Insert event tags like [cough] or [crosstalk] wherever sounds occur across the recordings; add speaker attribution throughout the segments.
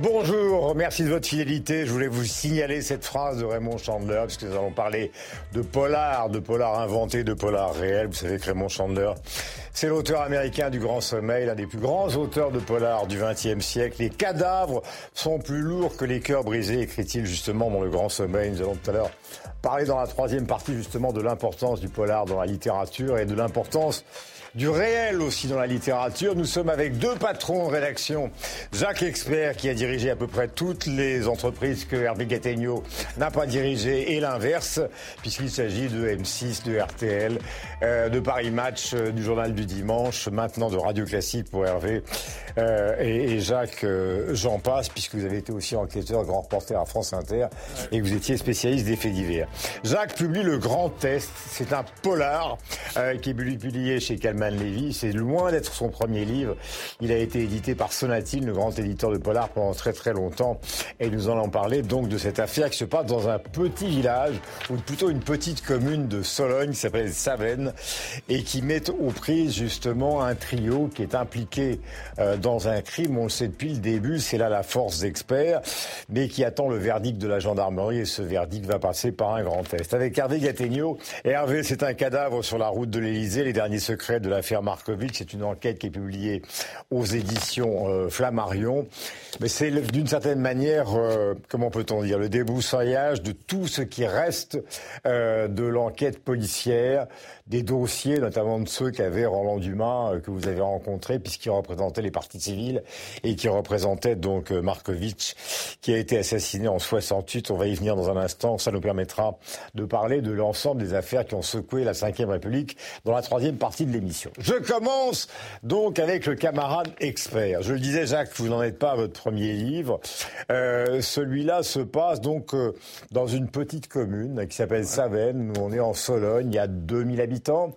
Speaker 1: Bonjour, merci de votre fidélité. Je voulais vous signaler cette phrase de Raymond Chandler, parce que nous allons parler de polar, de polar inventé, de polar réel. Vous savez que Raymond Chandler, c'est l'auteur américain du Grand Sommeil, l'un des plus grands auteurs de polar du XXe siècle. Les cadavres sont plus lourds que les cœurs brisés, écrit-il justement dans le Grand Sommeil. Nous allons tout à l'heure parler dans la troisième partie justement de l'importance du polar dans la littérature et de l'importance du réel aussi dans la littérature. Nous sommes avec deux patrons de rédaction. Jacques Expert, qui a dirigé à peu près toutes les entreprises que Hervé Gattegno n'a pas dirigées, et l'inverse, puisqu'il s'agit de M6, de RTL, euh, de Paris Match, euh, du Journal du Dimanche, maintenant de Radio Classique pour Hervé. Euh, et, Jacques, j'en passe, puisque vous avez été aussi enquêteur, grand reporter à France Inter, et vous étiez spécialiste des faits divers. Jacques publie Le Grand Test. C'est un polar qui est publié chez Calman C'est loin d'être son premier livre. Il a été édité par Sonatine, le grand éditeur de polar, pendant très très longtemps. Et nous allons parler donc de cette affaire qui se passe dans un petit village, ou plutôt une petite commune de Sologne qui s'appelle Savenne, et qui met aux prises justement un trio qui est impliqué euh, dans un crime. On le sait depuis le début, c'est là la force d'experts, mais qui attend le verdict de la gendarmerie, et ce verdict va passer par un grand test. Avec Hervé Gattegno, Hervé, c'est un cadavre sur la route de l'Elysée, les derniers secrets de la l'affaire Markovitch. C'est une enquête qui est publiée aux éditions euh, Flammarion. Mais c'est d'une certaine manière, euh, comment peut-on dire, le débroussaillage de tout ce qui reste euh, de l'enquête policière, des dossiers, notamment de ceux qu'avait Roland Dumas, que vous avez rencontré, puisqu'il représentait les partis civils et qui représentait donc Markovitch, qui a été assassiné en 68. On va y venir dans un instant. Ça nous permettra de parler de l'ensemble des affaires qui ont secoué la Ve République dans la troisième partie de l'émission. Je commence donc avec le camarade expert. Je le disais, Jacques, vous n'en êtes pas à votre premier livre. Euh, celui-là se passe donc euh, dans une petite commune qui s'appelle Savenne. Nous, on est en Sologne, il y a 2000 habitants.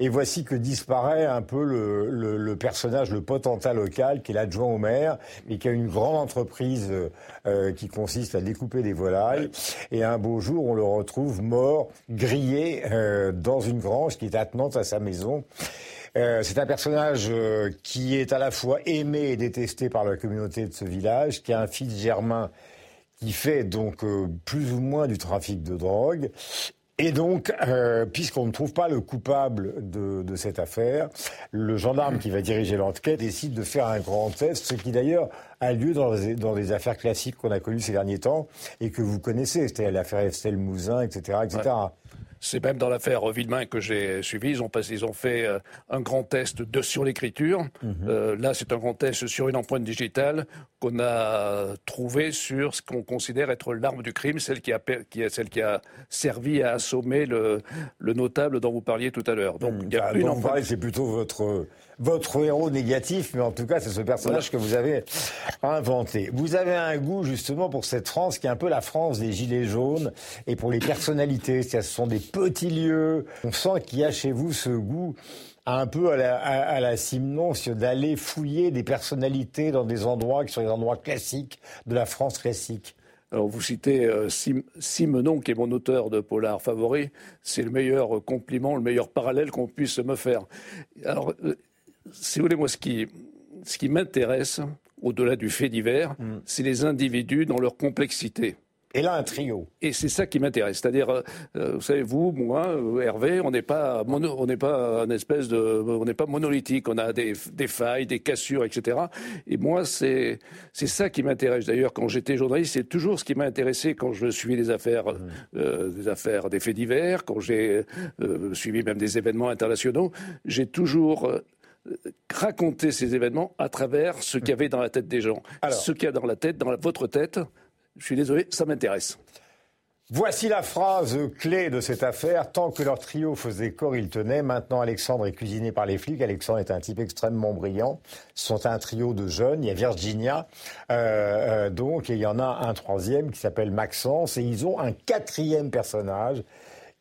Speaker 1: Et voici que disparaît un peu le, personnage, le potentat local, qui est l'adjoint au maire, mais qui a une grande entreprise euh, qui consiste à découper des volailles. Et un beau jour, on le retrouve mort, grillé dans une grange qui est attenante à sa maison. Euh, c'est un personnage euh, qui est à la fois aimé et détesté par la communauté de ce village, qui a un fils germain qui fait donc euh, plus ou moins du trafic de drogue. Et donc, puisqu'on ne trouve pas le coupable de, cette affaire, le gendarme qui va diriger l'enquête décide de faire un grand test, ce qui d'ailleurs a lieu dans les affaires classiques qu'on a connues ces derniers temps et que vous connaissez, c'était l'affaire Estelle Mouzin, etc., etc.
Speaker 2: C'est même dans l'affaire Villemain que j'ai suivi. Ils ont, passé, ils ont fait euh, un grand test de, sur l'écriture. Mhm. Euh, là, c'est un grand test sur une empreinte digitale qu'on a trouvée sur ce qu'on considère être l'arme du crime, celle qui, a, qui est celle qui a servi à assommer le, le notable dont vous parliez tout à l'heure.
Speaker 1: Donc, il y a une empreinte. C'est plutôt votre votre héros négatif, mais en tout cas, c'est ce personnage que vous avez inventé. Vous avez un goût justement pour cette France qui est un peu la France des gilets jaunes et pour les personnalités. Ce sont des petits lieux. On sent qu'il y a chez vous ce goût un peu à la, à, la d'aller fouiller des personnalités dans des endroits qui sont des endroits classiques de la France classique.
Speaker 2: Alors vous citez euh, Simenon, qui est mon auteur de polar favori. C'est le meilleur compliment, le meilleur parallèle qu'on puisse me faire. Alors, euh, si vous voulez, moi, ce qui, ce qui m'intéresse, au-delà du fait divers, mm. c'est les individus dans leur complexité.
Speaker 1: Et là, un trio.
Speaker 2: Et c'est ça qui m'intéresse. C'est-à-dire, euh, vous savez, vous, moi, euh, Hervé, on n'est pas, on n'est pas un espèce de, on n'est pas monolithique. On a des, des, failles, des cassures, etc. Et moi, c'est, c'est ça qui m'intéresse. D'ailleurs, quand j'étais journaliste, c'est toujours ce qui m'a intéressé quand je suivais des affaires, mmh. euh, des affaires, des faits divers, quand j'ai suivi même des événements internationaux. J'ai toujours raconter ces événements à travers ce qu'il y avait dans la tête des gens. ce qu'il y a dans la tête, dans votre tête, je suis désolé, ça m'intéresse.
Speaker 1: Voici la phrase clé de cette affaire. Tant que leur trio faisait corps, ils tenaient. Maintenant, Alexandre est cuisiné par les flics. Alexandre est un type extrêmement brillant. Ce sont un trio de jeunes. Il y a Virginia, euh, euh, donc, et il y en a un troisième qui s'appelle Maxence. Et ils ont un quatrième personnage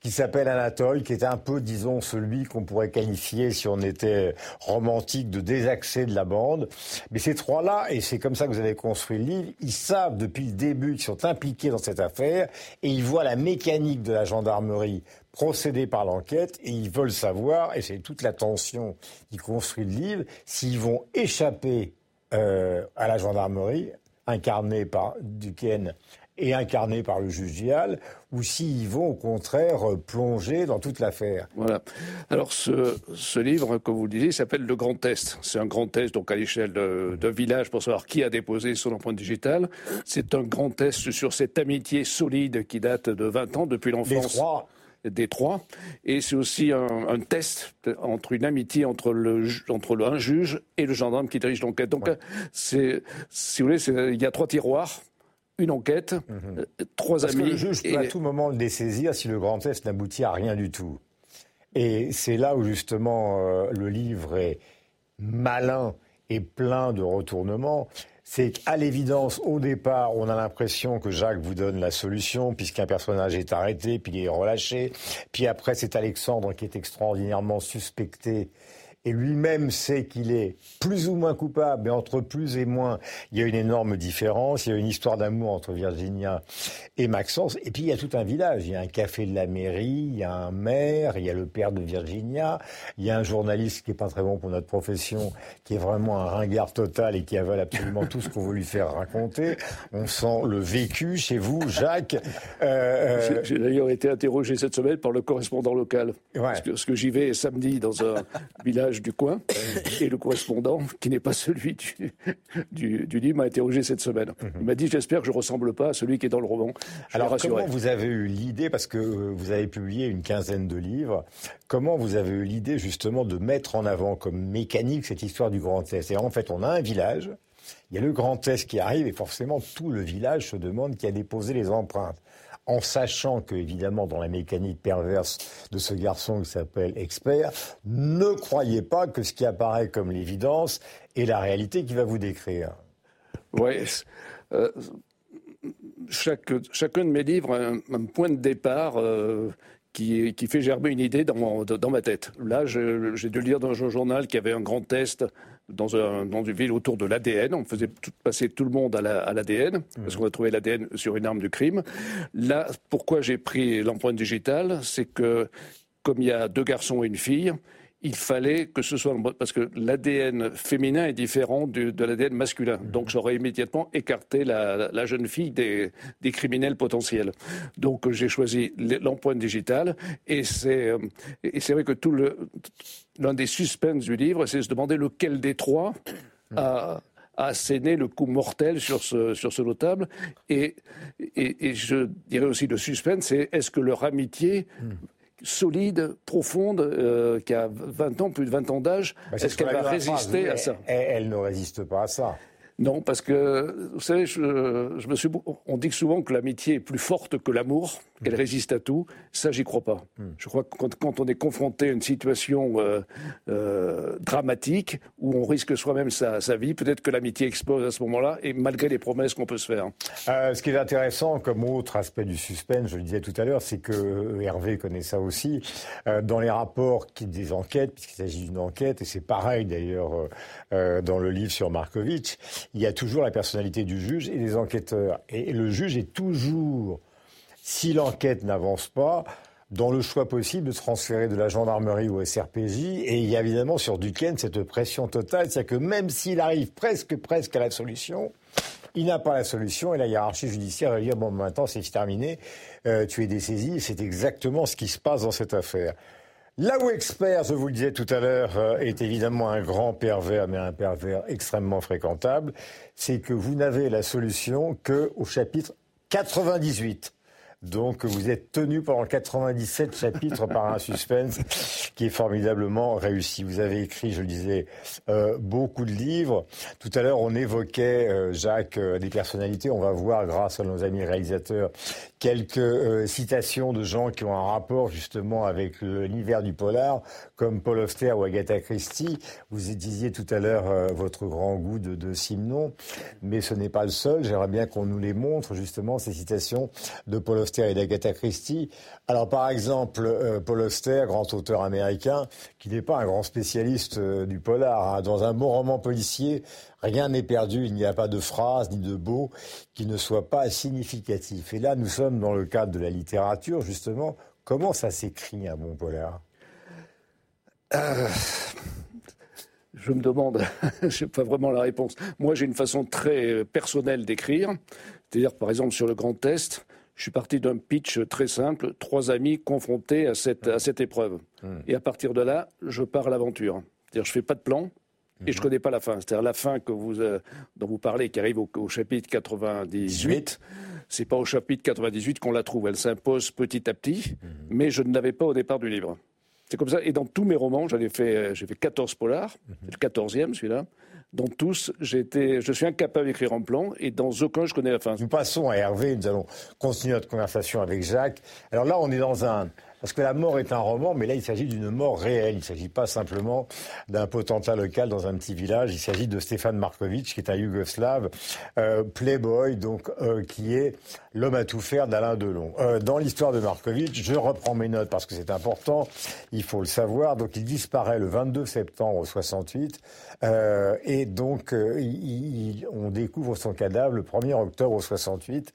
Speaker 1: qui s'appelle Anatole, qui est un peu, disons, celui qu'on pourrait qualifier, si on était romantique, de désaxé de la bande. Mais ces trois-là, et c'est comme ça que vous avez construit le livre, ils savent depuis le début qu'ils sont impliqués dans cette affaire et ils voient la mécanique de la gendarmerie procéder par l'enquête et ils veulent savoir, et c'est toute la tension qui construit le livre, s'ils vont échapper euh, à la gendarmerie incarné par Duquesne et incarné par le juge Gial, ou s'ils vont au contraire plonger dans toute l'affaire.
Speaker 2: Voilà. Alors ce, ce, livre, comme vous le disiez, s'appelle Le Grand Test. C'est un grand test donc à l'échelle d'un village pour savoir qui a déposé son empreinte digitale. C'est un grand test sur cette amitié solide qui date de 20 ans depuis l'enfance des trois. Et c'est aussi un, un, test entre une amitié entre le entre le, un juge et le gendarme qui dirige l'enquête. Donc c'est si vous voulez, il y a trois tiroirs une enquête, mhm. euh, trois
Speaker 1: Parce
Speaker 2: amis.
Speaker 1: Que le juge peut à tout moment le dessaisir si le grand test n'aboutit à rien du tout. Et c'est là où justement euh, le livre est malin et plein de retournements. C'est qu'à l'évidence, au départ, on a l'impression que Jacques vous donne la solution, puisqu'un personnage est arrêté, puis il est relâché. Puis après, c'est Alexandre qui est extraordinairement suspecté et lui-même sait qu'il est plus ou moins coupable, mais entre plus et moins, il y a une énorme différence. Il y a une histoire d'amour entre Virginia et Maxence. Et puis il y a tout un village. Il y a un café de la mairie, il y a un maire, il y a le père de Virginia, il y a un journaliste qui est pas très bon pour notre profession, qui est vraiment un ringard total et qui avale absolument tout ce qu'on veut lui faire raconter. On sent le vécu chez vous, Jacques.
Speaker 2: Euh, J'ai d'ailleurs été interrogé cette semaine par le correspondant local. Ouais. Parce que, parce que j'y vais samedi dans un village du coin. Et le correspondant, qui n'est pas celui du, du, livre, m'a interrogé cette semaine. Mhm. Il m'a dit J'espère que je ne ressemble pas à celui qui est dans le roman.
Speaker 1: Alors, comment vous avez eu l'idée, parce que euh, vous avez publié une quinzaine de livres, comment vous avez eu l'idée justement de mettre en avant comme mécanique cette histoire du Grand Est Et en fait, on a un village. Il y a le Grand Est qui arrive et forcément tout le village se demande qui a déposé les empreintes en sachant que, évidemment, dans la mécanique perverse de ce garçon qui s'appelle expert, ne croyez pas que ce qui apparaît comme l'évidence est la réalité qui va vous décrire.
Speaker 2: Oui. Euh, chacun de mes livres a un, point de départ. Euh, qui, qui, fait germer une idée dans, dans ma tête. Là, j'ai dû lire dans un journal qu'il y avait un grand test dans, un, dans une ville autour de l'ADN. On faisait tout, passer tout le monde à l'ADN, parce qu'on a trouvé l'ADN sur une arme de crime. Là, pourquoi j'ai pris l'empreinte digitale C'est que, comme il y a deux garçons et une fille, il fallait que ce soit parce que l'ADN féminin est différent de l'ADN masculin. Mhm. Donc j'aurais immédiatement écarté la, jeune fille des, criminels potentiels. Donc j'ai choisi l'empreinte digitale et c'est euh, et c'est vrai que tout le l'un des suspens du livre, c'est de se demander lequel des trois mhm. a a asséné le coup mortel sur ce, sur ce notable. Et, et, je dirais aussi le suspense, c'est est-ce que leur amitié mhm solide, profonde, euh, qui a 20 ans, plus de 20 ans d'âge, bah, est-ce qu'elle va résister à ça?
Speaker 1: elle, ne résiste pas à ça.
Speaker 2: Non, parce que, vous savez, je, me suis, on dit souvent que l'amitié est plus forte que l'amour, qu'elle résiste à tout. Ça, j'y crois pas. Hmm. Je crois que quand, on est confronté à une situation euh, euh, dramatique, où on risque soi-même sa, vie, peut-être que l'amitié explose à ce moment-là, et malgré les promesses qu'on peut se faire.
Speaker 1: Euh, ce qui est intéressant comme autre aspect du suspense, je le disais tout à l'heure, c'est que Hervé connaît ça aussi, dans les rapports qui, des enquêtes, puisqu'il s'agit d'une enquête, et c'est pareil d'ailleurs dans le livre sur Markovitch, il y a toujours la personnalité du juge et des enquêteurs. Et le juge est toujours, si l'enquête n'avance pas, dans le choix possible de transférer de la gendarmerie au SRPJ. Et il y a évidemment sur Duquesne cette pression totale, c'est-à-dire que même s'il arrive presque, presque à la solution, il n'a pas la solution et la hiérarchie judiciaire va dire bon maintenant c'est terminé, euh, tu es dessaisi. C'est exactement ce qui se passe dans cette affaire. Là où expert, je vous le disais tout à l'heure, euh, est évidemment un grand pervers, mais un pervers extrêmement fréquentable, c'est que vous n'avez la solution que au chapitre 98. Donc vous êtes tenu pendant 97 chapitres par un suspense [laughs] qui est formidablement réussi. Vous avez écrit, je le disais, euh, beaucoup de livres. Tout à l'heure, on évoquait, euh, Jacques, des personnalités. On va voir, grâce à nos amis réalisateurs, quelques citations de gens qui ont un rapport justement avec l'univers du polar, comme Paul Auster ou Agatha Christie. Vous disiez tout à l'heure votre grand goût de, de Simon, mais ce n'est pas le seul. J'aimerais bien qu'on nous les montre, justement, ces citations de Paul Auster et d'Agatha Christie. Alors par exemple, euh, Paul Auster, grand auteur américain, qui n'est pas un grand spécialiste euh, du polar. Hein. Dans un bon roman policier, rien n'est perdu, il n'y a pas de phrase ni de beau qui ne soit pas significatif. Et là, nous sommes dans le cadre de la littérature, justement. Comment ça s'écrit un bon polar?
Speaker 2: Euh, je me demande, [laughs] je n'ai pas vraiment la réponse. Moi, j'ai une façon très personnelle d'écrire. C'est-à-dire, par exemple, sur le grand test, je suis parti d'un pitch très simple, trois amis confrontés à cette, à cette épreuve. Hmm. Et à partir de là, je pars à l'aventure. C'est-à-dire, je ne fais pas de plan, et je ne hmm. connais pas la fin. C'est-à-dire la fin que vous, euh, dont vous parlez, qui arrive au, chapitre 98, c'est pas au chapitre 98 qu'on la trouve. Elle s'impose petit à petit, hmm. mais je ne l'avais pas au départ du livre. C'est comme ça. Et dans tous mes romans, fait, euh, j'ai fait 14 polars, c'est le 14e celui-là. Dans tous, je suis incapable d'écrire en plan et dans aucun, je connais la fin.
Speaker 1: Nous passons à Hervé, nous allons continuer notre conversation avec Jacques. Alors là, on est dans un, parce que La mort est un roman, mais là, il s'agit d'une mort réelle. Il ne s'agit pas simplement d'un potentat local dans un petit village. Il s'agit de Stéphane Markovic, qui est un Yougoslave, euh, playboy, donc, euh, qui est l'homme à tout faire d'Alain Delon. Euh, dans l'histoire de Markovic, je reprends mes notes parce que c'est important, il faut le savoir. Donc, il disparaît le 22 septembre 68, euh, et donc, euh, il, on découvre son cadavre le 1er octobre 68,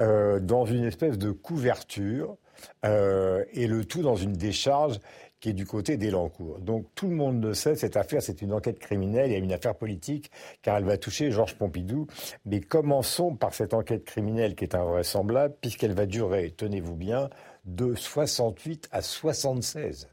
Speaker 1: dans une espèce de couverture euh, et le tout dans une décharge qui est du côté d'Elancourt. Donc tout le monde le sait, cette affaire, c'est une enquête criminelle et une affaire politique, car elle va toucher Georges Pompidou. Mais commençons par cette enquête criminelle qui est invraisemblable, puisqu'elle va durer, tenez-vous bien, de 68 à 76.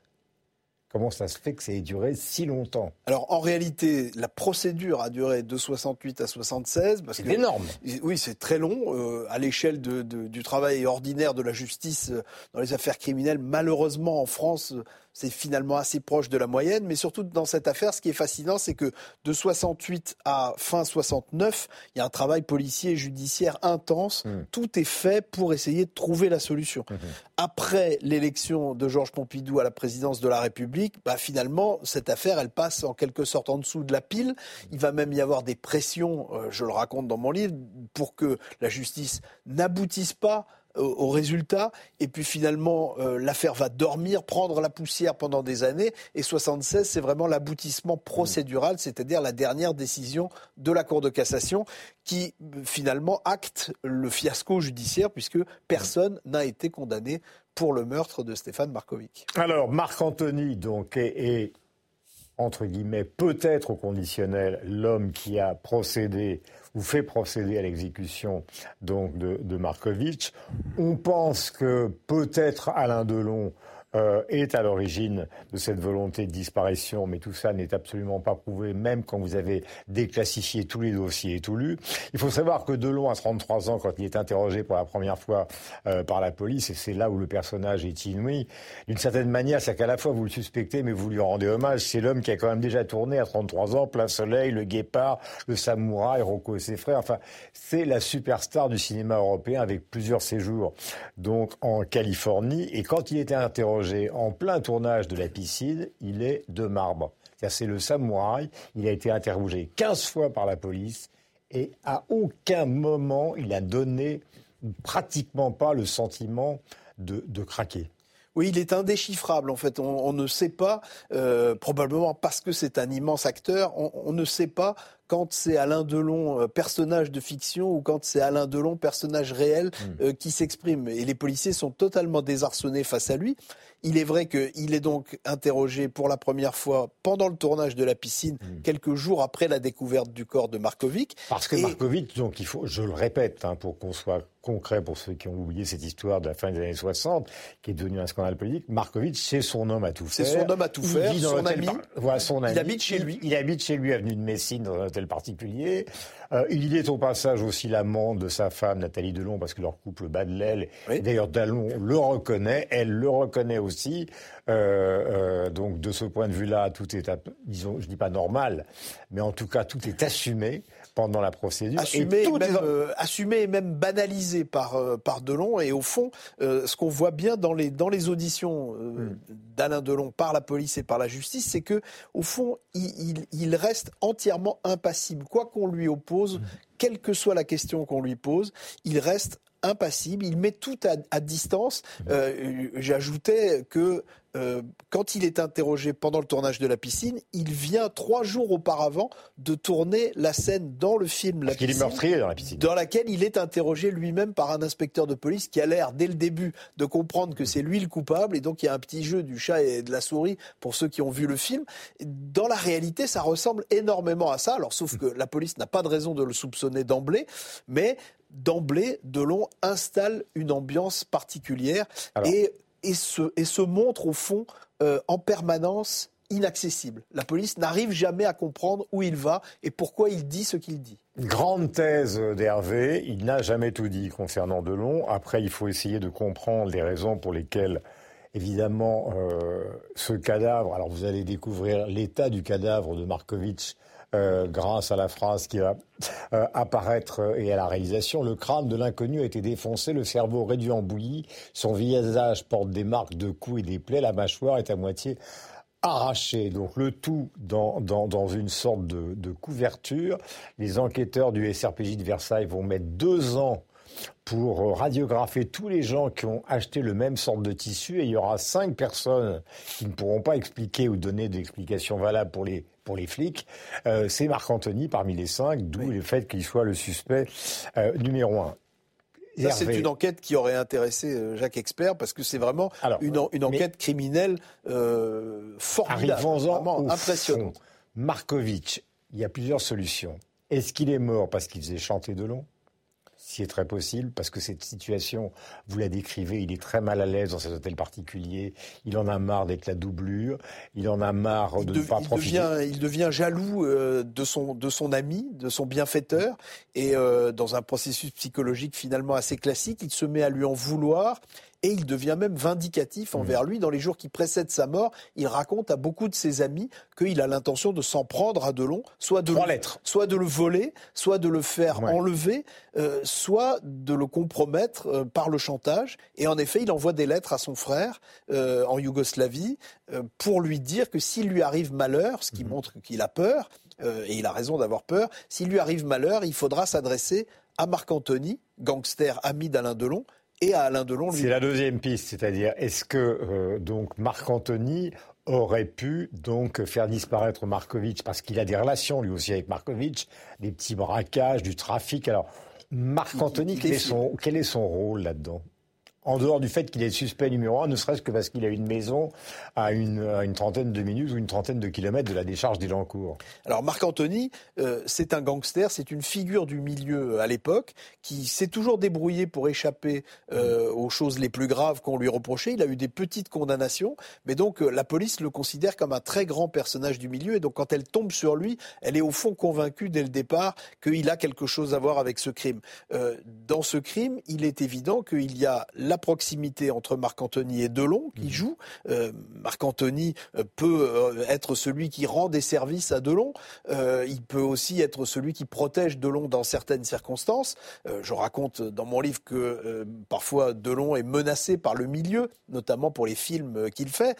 Speaker 1: Comment ça se fait que ça ait duré si longtemps?
Speaker 3: Alors en réalité, la procédure a duré de 68 à 76.
Speaker 1: C'est énorme.
Speaker 3: Oui, c'est très long. Euh, à l'échelle du travail ordinaire de la justice euh, dans les affaires criminelles, malheureusement en France, c'est finalement assez proche de la moyenne. Mais surtout dans cette affaire, ce qui est fascinant, c'est que de 68 à fin 69, il y a un travail policier et judiciaire intense. Hmm. Tout est fait pour essayer de trouver la solution. Hmm. Après l'élection de Georges Pompidou à la présidence de la République, bah, finalement, cette affaire, elle passe en quelque sorte en dessous de la pile. Il va même y avoir des pressions, euh, je le raconte dans mon livre, pour que la justice n'aboutisse pas au, résultat. Et puis finalement, euh, l'affaire va dormir, prendre la poussière pendant des années. Et 76, c'est vraiment l'aboutissement procédural, c'est-à-dire la dernière décision de la Cour de cassation qui finalement acte le fiasco judiciaire puisque personne n'a été condamné pour le meurtre de Stéphane Markovic.
Speaker 1: Alors, Marc-Anthony, donc, est entre guillemets, peut-être au conditionnel, l'homme qui a procédé ou fait procéder à l'exécution donc de, de Markovitch. On pense que peut-être Alain Delon euh, est à l'origine de cette volonté de disparition, mais tout ça n'est absolument pas prouvé, même quand vous avez déclassifié tous les dossiers et tout lu. Il faut savoir que Delon a 33 ans quand il est interrogé pour la première fois euh, par la police, et c'est là où le personnage est inouï. D'une certaine manière, c'est qu'à la fois vous le suspectez, mais vous lui rendez hommage. C'est l'homme qui a quand même déjà tourné à 33 ans, Plein Soleil, Le Guépard, Le Samouraï, Rocco et ses frères. Enfin, c'est la superstar du cinéma européen avec plusieurs séjours donc en Californie. Et quand il était interrogé en plein tournage de la piscine, il est de marbre. C'est le samouraï. Il a été interrogé 15 fois par la police et à aucun moment il a donné pratiquement pas le sentiment de, craquer.
Speaker 3: Oui, il est indéchiffrable en fait. On, ne sait pas, euh, probablement parce que c'est un immense acteur, on, ne sait pas quand c'est Alain Delon, euh, personnage de fiction, ou quand c'est Alain Delon, personnage réel, hmm. euh, qui s'exprime. Et les policiers sont totalement désarçonnés face à lui. Il est vrai qu'il est donc interrogé pour la première fois pendant le tournage de la piscine, hmm. quelques jours après la découverte du corps de Markovic.
Speaker 1: Parce que Markovic, donc il faut, je le répète, hein, pour qu'on soit concret pour ceux qui ont oublié cette histoire de la fin des années 60, qui est devenue un scandale politique, Markovic, c'est son homme à tout faire.
Speaker 3: C'est son homme à tout faire, son ami.
Speaker 1: Voilà, son ami.
Speaker 3: Il habite chez lui.
Speaker 1: Il, habite chez lui, avenue de Messine, dans un hôtel particulier. Euh, il est au passage aussi l'amant de sa femme, Nathalie Delon, parce que leur couple bat de l'aile. D'ailleurs, Delon le reconnaît, elle le reconnaît aussi. Euh, euh, donc, de ce point de vue-là, tout est, disons, je dis pas normal, mais en tout cas, tout est assumé pendant la procédure.
Speaker 3: Assumé et, même, euh, assumé et même banalisé par, euh, par Delon. Et au fond, euh, ce qu'on voit bien dans les, dans les auditions hmm. d'Alain Delon par la police et par la justice, c'est que au fond, il, il, reste entièrement impassible. Quoi qu'on lui oppose, hmm. quelle que soit la question qu'on lui pose, il reste impassible, il met tout à, à distance. Hmm. J'ajoutais que euh, quand il est interrogé pendant le tournage de la piscine, il vient trois jours auparavant de tourner la scène dans le film La
Speaker 1: Piscine. est meurtrier dans la piscine.
Speaker 3: Dans laquelle il est interrogé lui-même par un inspecteur de police qui a l'air, dès le début, de comprendre que c'est lui le coupable. Et donc, il y a un petit jeu du chat et de la souris pour ceux qui ont vu le film. Dans la réalité, ça ressemble énormément à ça. Alors, sauf que la police n'a pas de raison de le soupçonner d'emblée. Mais d'emblée, Delon installe une ambiance particulière et, et, se, et se montre au fond euh, en permanence inaccessible. La police n'arrive jamais à comprendre où il va et pourquoi il dit ce qu'il dit.
Speaker 1: Grande thèse d'Hervé, il n'a jamais tout dit concernant Delon. Après, il faut essayer de comprendre les raisons pour lesquelles, évidemment, euh, ce cadavre, alors vous allez découvrir l'état du cadavre de Markovitch euh, grâce à la phrase qui va euh, apparaître euh, et à la réalisation. Le crâne de l'inconnu a été défoncé, le cerveau réduit en bouillie, son visage porte des marques de coups et des plaies, la mâchoire est à moitié arrachée. Donc le tout dans, dans, une sorte de, de couverture. Les enquêteurs du SRPJ de Versailles vont mettre deux ans pour radiographer tous les gens qui ont acheté le même sorte de tissu et il y aura cinq personnes qui ne pourront pas expliquer ou donner d'explications valables pour les pour les flics, euh, c'est Marc Anthony parmi les cinq, d'où le fait qu'il soit le suspect euh, numéro un.
Speaker 3: c'est une enquête qui aurait intéressé euh, Jacques Expert parce que c'est vraiment une, enquête criminelle formidable, vraiment impressionnante.
Speaker 1: Markovitch, il y a plusieurs solutions. Est-ce qu'il est mort parce qu'il faisait chanter de long qui est très possible, parce que cette situation, vous la décrivez, il est très mal à l'aise dans cet hôtel particulier, il en a marre d'être la doublure, il en a marre de ne pas profiter.
Speaker 3: Devient, il devient jaloux euh, de, son, de son ami, de son bienfaiteur, et euh, dans un processus psychologique finalement assez classique, il se met à lui en vouloir, et il devient même vindicatif envers mmh. lui. Dans les jours qui précèdent sa mort, il raconte à beaucoup de ses amis qu'il a l'intention de s'en prendre à Delon, soit de, le, soit de le voler, soit de le faire enlever, euh, soit de le compromettre euh, par le chantage. Et en effet, il envoie des lettres à son frère euh, en Yougoslavie pour lui dire que s'il lui arrive malheur, ce qui mmh. montre qu'il a peur, et il a raison d'avoir peur, s'il lui arrive malheur, il faudra s'adresser à Marc Anthony, gangster ami d'Alain Delon, et à Alain Delon.
Speaker 1: C'est la deuxième piste, c'est-à-dire est-ce que euh, donc Marc Anthony aurait pu donc faire disparaître Markovitch parce qu'il a des relations lui aussi avec Markovitch, des petits braquages, du trafic? Alors Marc Anthony, quel est son rôle là-dedans? En dehors du fait qu'il est suspect numéro un, ne serait-ce que parce qu'il a une maison à une, une, trentaine de minutes ou une trentaine de kilomètres de la décharge d'Ilancourt.
Speaker 3: Alors Marc Anthony, euh, c'est un gangster, c'est une figure du milieu euh, à l'époque qui s'est toujours débrouillé pour échapper euh, aux choses les plus graves qu'on lui reprochait. Il a eu des petites condamnations, mais donc la police le considère comme un très grand personnage du milieu et donc quand elle tombe sur lui, elle est au fond convaincue dès le départ qu'il a quelque chose à voir avec ce crime. dans ce crime, il est évident qu'il y a la proximité entre Marc-Anthony et Delon qui mhm. joue. Euh, Marc-Anthony euh, peut euh, être celui qui rend des services à Delon. il peut aussi être celui qui protège Delon dans certaines circonstances. je raconte dans mon livre que parfois Delon est menacé par le milieu, notamment pour les films qu'il fait.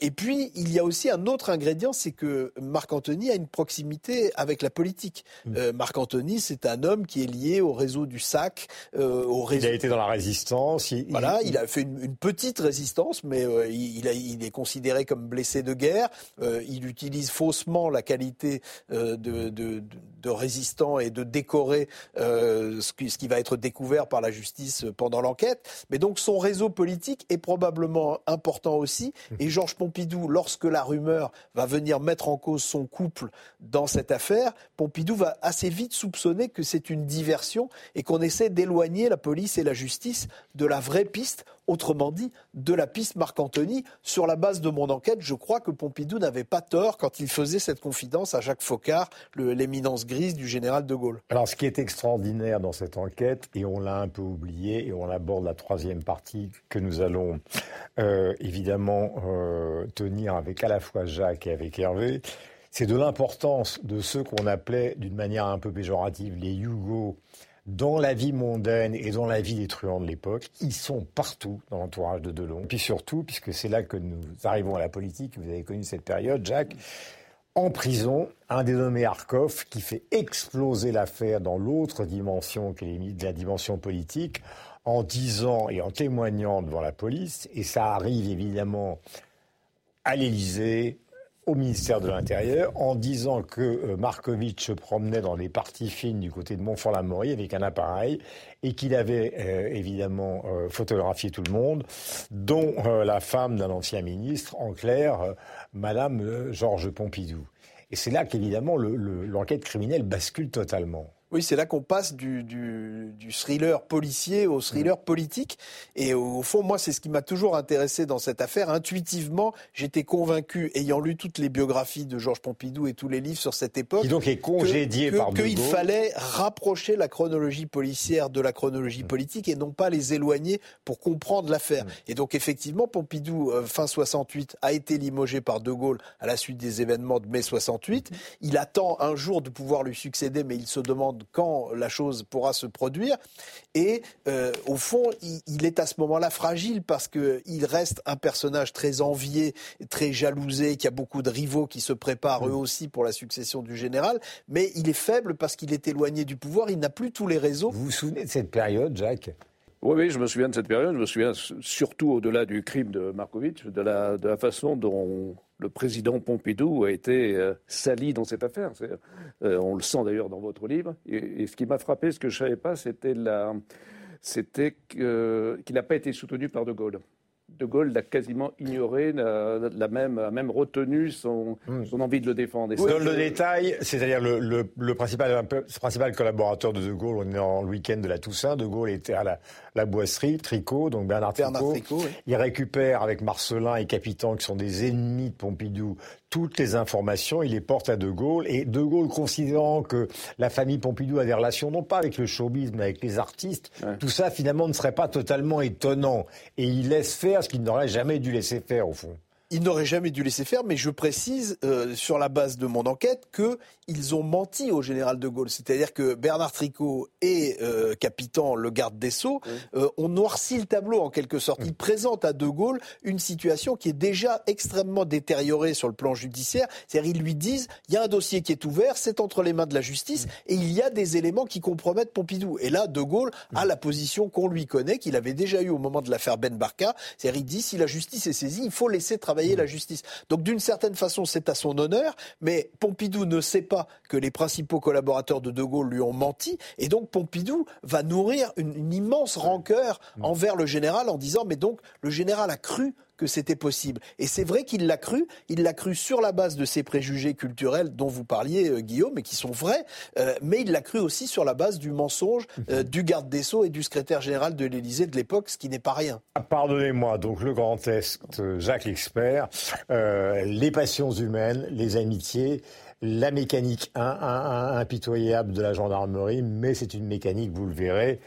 Speaker 3: et puis, il y a aussi un autre ingrédient, c'est que Marc-Anthony a une proximité avec la politique. Mhm. Marc-Anthony, c'est un homme qui est lié au réseau du SAC, au réseau...
Speaker 1: Il a été dans la résistance,
Speaker 3: voilà, il a fait une, petite résistance, mais euh, il, il, est considéré comme blessé de guerre. Euh, il utilise faussement la qualité euh, de, de, de, résistant et de décorer ce qui, ce, qui, va être découvert par la justice pendant l'enquête. Mais donc son réseau politique est probablement important aussi. Mmh. Et Georges Pompidou, lorsque la rumeur va venir mettre en cause son couple dans cette affaire, Pompidou va assez vite soupçonner que c'est une diversion et qu'on essaie d'éloigner la police et la justice de la vraie piste, autrement dit, de la piste Marc-Anthony. Sur la base de mon enquête, je crois que Pompidou n'avait pas tort quand il faisait cette confidence à Jacques Faucard, l'éminence grise du général de Gaulle.
Speaker 1: Alors, ce qui est extraordinaire dans cette enquête, et on l'a un peu oublié, et on aborde la troisième partie que nous allons euh, évidemment euh, tenir avec à la fois Jacques et avec Hervé, c'est de l'importance de ceux qu'on appelait d'une manière un peu péjorative les Yougos dans la vie mondaine et dans la vie des truands de l'époque, ils sont partout dans l'entourage de Delon. Et puis surtout, puisque c'est là que nous arrivons à la politique, vous avez connu cette période, Jacques, en prison, un dénommé Arkoff qui fait exploser l'affaire dans l'autre dimension qui est la dimension politique, en disant et en témoignant devant la police, et ça arrive évidemment à l'Élysée, au ministère de l'Intérieur en disant que euh, Markovitch se promenait dans les parties fines du côté de Montfort-la-Maurie avec un appareil et qu'il avait euh, évidemment euh, photographié tout le monde, dont la femme d'un ancien ministre, en clair, Madame Georges Pompidou. Et c'est là qu'évidemment l'enquête criminelle bascule totalement.
Speaker 3: Oui, c'est là qu'on passe du, du, du, thriller policier au thriller politique. Et au, fond, moi, c'est ce qui m'a toujours intéressé dans cette affaire. Intuitivement, j'étais convaincu, ayant lu toutes les biographies de Georges Pompidou et tous les livres sur cette époque,
Speaker 1: qui donc est congédié
Speaker 3: que,
Speaker 1: par
Speaker 3: qu'il fallait rapprocher la chronologie policière de la chronologie mmh. politique et non pas les éloigner pour comprendre l'affaire. Mmh. Et donc, effectivement, Pompidou, euh, fin 68, a été limogé par De Gaulle à la suite des événements de mai 68. Mmh. Il attend un jour de pouvoir lui succéder, mais il se demande quand la chose pourra se produire. Et euh, au fond, il, est à ce moment-là fragile parce qu'il reste un personnage très envié, très jalousé, qui a beaucoup de rivaux qui se préparent eux aussi pour la succession du général. Mais il est faible parce qu'il est éloigné du pouvoir. Il n'a plus tous les réseaux.
Speaker 1: Vous vous souvenez de cette période, Jacques?
Speaker 2: Oui, oui, je me souviens de cette période. Je me souviens surtout au-delà du crime de Markovitch, de la, façon dont le président Pompidou a été euh, sali dans cette affaire. Euh, on le sent d'ailleurs dans votre livre. Et, ce qui m'a frappé, ce que je ne savais pas, c'était qu'il n'a pas été soutenu par De Gaulle. De Gaulle l'a quasiment ignoré, la même, a même retenu son, hmm. son, envie de le défendre.
Speaker 1: Et Dans le détail, c'est-à-dire le, le, le, principal, principal collaborateur de De Gaulle, on est en week-end de la Toussaint, De Gaulle était à la, la boisserie, Tricot, donc Bernard, Tricot. Il récupère avec Marcelin et Capitan, qui sont des ennemis de Pompidou, toutes les informations, il les porte à De Gaulle. Et De Gaulle, considérant que la famille Pompidou a des relations, non pas avec le showbiz, mais avec les artistes, tout ça, finalement, ne serait pas totalement étonnant. Et il laisse faire ce qu'il n'aurait jamais dû laisser faire, au fond
Speaker 3: il n'aurait jamais dû laisser faire, mais je précise, euh, sur la base de mon enquête, qu'ils ont menti au général de Gaulle. C'est-à-dire que Bernard Tricot et euh, Capitan, le garde des Sceaux, euh, ont noirci le tableau en quelque sorte. Ils présentent à de Gaulle une situation qui est déjà extrêmement détériorée sur le plan judiciaire. C'est-à-dire ils lui disent, il y a un dossier qui est ouvert, c'est entre les mains de la justice, et il y a des éléments qui compromettent Pompidou. Et là, de Gaulle a la position qu'on lui connaît, qu'il avait déjà eu au moment de l'affaire Ben Barka. C'est-à-dire il dit, si la justice est saisie, il faut laisser travailler la justice. Donc d'une certaine façon, c'est à son honneur, mais Pompidou ne sait pas que les principaux collaborateurs de De Gaulle lui ont menti, et donc Pompidou va nourrir une, une immense rancœur envers le général en disant, mais donc le général a cru que c'était possible. Et c'est vrai qu'il l'a cru, il l'a cru sur la base de ses préjugés culturels dont vous parliez, euh, Guillaume, et qui sont vrais, euh, mais il l'a cru aussi sur la base du mensonge euh, du garde des Sceaux et du secrétaire général de l'Élysée de l'époque, ce qui n'est pas rien.
Speaker 1: Ah, pardonnez-moi, donc le grand test, Jacques l'expert, les passions humaines, les amitiés, la mécanique impitoyable de la gendarmerie, mais c'est une mécanique, vous le verrez,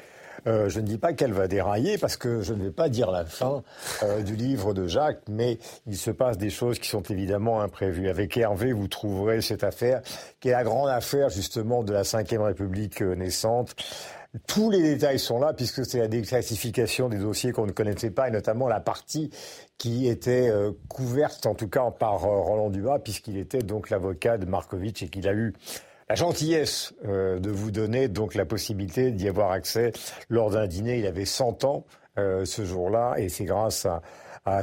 Speaker 1: euh, je ne dis pas qu'elle va dérailler parce que je ne vais pas dire la fin euh, du livre de Jacques, mais il se passe des choses qui sont évidemment imprévues. Avec Hervé, vous trouverez cette affaire qui est la grande affaire justement de la Ve République euh, naissante. Tous les détails sont là puisque c'est la déclassification des dossiers qu'on ne connaissait pas et notamment la partie qui était couverte en tout cas par Roland Dumas puisqu'il était donc l'avocat de Markovitch et qu'il a eu la gentillesse euh, de vous donner donc la possibilité d'y avoir accès lors d'un dîner. Il avait 100 ans euh, ce jour-là et c'est grâce à,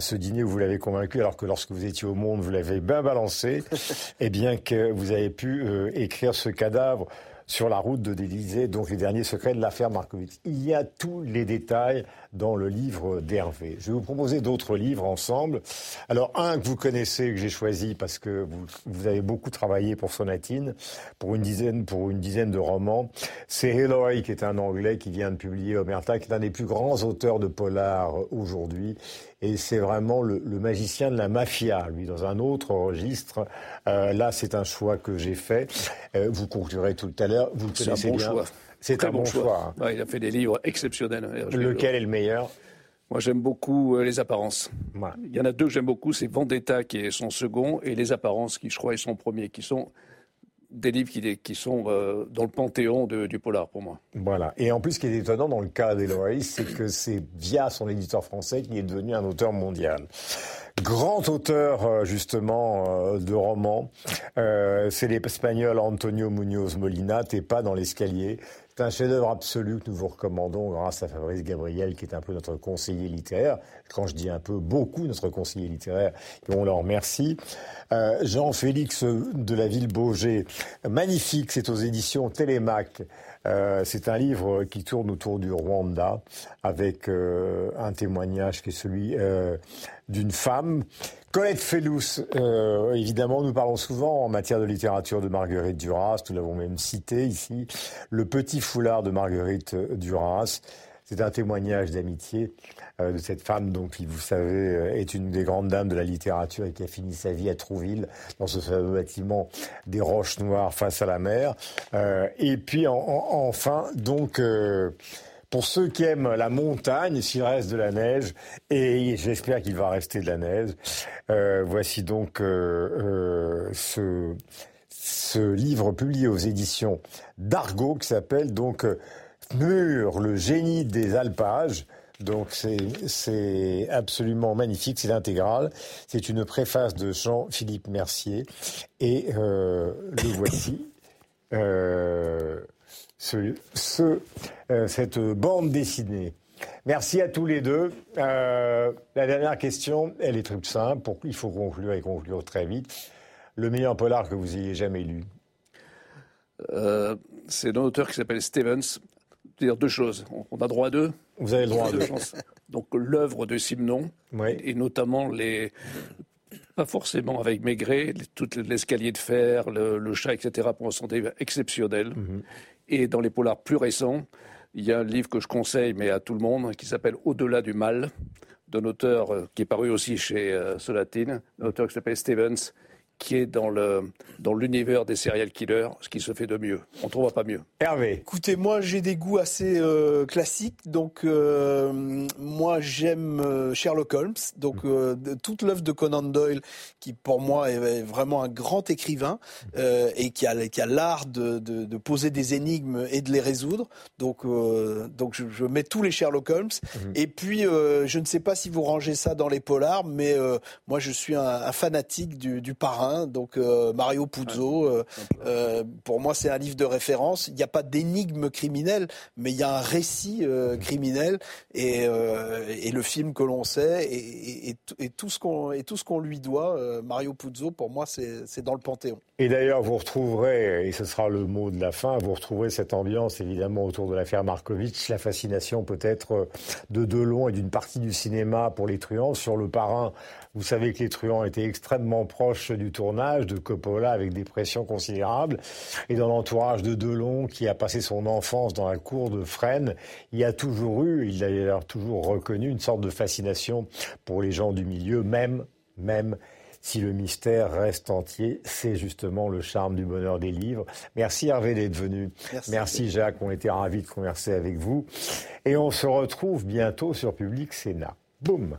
Speaker 1: ce dîner où vous l'avez convaincu, alors que lorsque vous étiez au monde, vous l'avez bien balancé, [laughs] et bien que vous avez pu euh, écrire ce cadavre sur la route de l'Élysée, donc les derniers secrets de l'affaire Markovitch. Il y a tous les détails dans le livre d'Hervé. Je vais vous proposer d'autres livres ensemble. Alors un que vous connaissez, que j'ai choisi parce que vous, vous, avez beaucoup travaillé pour Sonatine, pour une dizaine, pour une dizaine de romans. C'est Hillary, qui est un Anglais qui vient de publier Omerta, qui est un des plus grands auteurs de polar aujourd'hui. Et c'est vraiment le, le, magicien de la mafia, lui, dans un autre registre. Euh, là, c'est un choix que j'ai fait. Euh, vous conclurez tout à l'heure. Vous le connaissez un bon bien. Choix.
Speaker 2: C'est un bon choix. il a fait des livres exceptionnels.
Speaker 1: Hein, Lequel est le meilleur?
Speaker 2: Moi, j'aime beaucoup euh, Les Apparences. Il y en a deux que j'aime beaucoup, c'est Vendetta qui est son second et Les Apparences qui, je crois, est son premier, qui sont des livres qui, qui sont euh, dans le panthéon du polar pour moi.
Speaker 1: Voilà. Et en plus, ce qui est étonnant dans le cas d'Eloïse, c'est que c'est via son éditeur français qu'il est devenu un auteur mondial. grand auteur justement de romans. C'est l'espagnol Antonio Munoz Molina, T'es pas dans l'escalier. C'est un chef-d'œuvre absolu que nous vous recommandons grâce à Fabrice Gabriel, qui est un peu notre conseiller littéraire. Quand je dis un peu, beaucoup notre conseiller littéraire, on le remercie. Euh, Jean-Félix de la Ville Beaugé, magnifique, c'est aux éditions Télémac. Euh, c'est un livre qui tourne autour du Rwanda avec euh, un témoignage qui est celui euh, d'une femme. Colette Fellous, évidemment, nous parlons souvent en matière de littérature de Marguerite Duras, nous l'avons même cité ici, Le petit foulard de Marguerite Duras. C'est un témoignage d'amitié euh, de cette femme, donc, qui, vous savez, euh, est une des grandes dames de la littérature et qui a fini sa vie à Trouville, dans ce fameux bâtiment des Roches Noires face à la mer. Euh, et puis, enfin, donc, pour ceux qui aiment la montagne, s'il reste de la neige, et j'espère qu'il va rester de la neige, voici donc ce, ce livre publié aux éditions d'Argo qui s'appelle donc Mur, le génie des alpages. Donc c'est absolument magnifique, c'est l'intégrale. C'est une préface de Jean-Philippe Mercier et euh, le voici. Euh, ce, euh, cette bande dessinée. Merci à tous les deux. la dernière question, elle est très simple. Pour, il faut conclure et conclure très vite. Le meilleur polar que vous ayez jamais lu
Speaker 2: C'est un auteur qui s'appelle Stevens dire deux choses. On a droit à deux.
Speaker 1: Vous avez le droit à deux.
Speaker 2: Donc l'œuvre de Simon, et notamment les pas forcément avec Maigret, tout l'escalier de fer, le, chat, etc., pour un santé exceptionnel. Mhm. Et dans les polars plus récents, il y a un livre que je conseille, mais à tout le monde, qui s'appelle Au-delà du mal, d'un auteur euh, qui est paru aussi chez euh, Solatine, un auteur qui s'appelle Stevens, qui est dans le dans l'univers des serial killers, ce qui se fait de mieux. On ne trouvera pas mieux.
Speaker 1: Hervé.
Speaker 3: Écoutez, moi j'ai des goûts assez euh, classiques, donc euh, moi j'aime euh, Sherlock Holmes, donc toute l'œuvre de Conan Doyle, qui pour moi est vraiment un grand écrivain et qui a qui a l'art de, de, de, poser des énigmes et de les résoudre. Donc donc je, je, mets tous les Sherlock Holmes. Mhm. Et puis je ne sais pas si vous rangez ça dans les polars, mais moi je suis un, un fanatique du, du parrain donc euh, Mario Puzo. Euh, euh, pour moi, c'est un livre de référence. Il n'y a pas d'énigme criminelle, mais il y a un récit criminel et, et, le film que l'on sait et, et, et tout ce qu'on et tout ce qu'on lui doit. Mario Puzo, pour moi, c'est dans le panthéon.
Speaker 1: Et d'ailleurs, vous retrouverez, et ce sera le mot de la fin, vous retrouverez cette ambiance évidemment autour de l'affaire Markovitch, la fascination peut-être de Delon et d'une partie du cinéma pour les truands sur le parrain. Vous savez que les truands étaient extrêmement proches du tournage de Coppola avec des pressions considérables. Et dans l'entourage de Delon, qui a passé son enfance dans la cour de Fresnes, il y a toujours eu, il a d'ailleurs toujours reconnu une sorte de fascination pour les gens du milieu, même, même si le mystère reste entier, c'est justement le charme du bonheur des livres. Merci Hervé d'être venu. Merci, Merci Jacques, on était ravis de converser avec vous. Et on se retrouve bientôt sur Public Sénat. Boum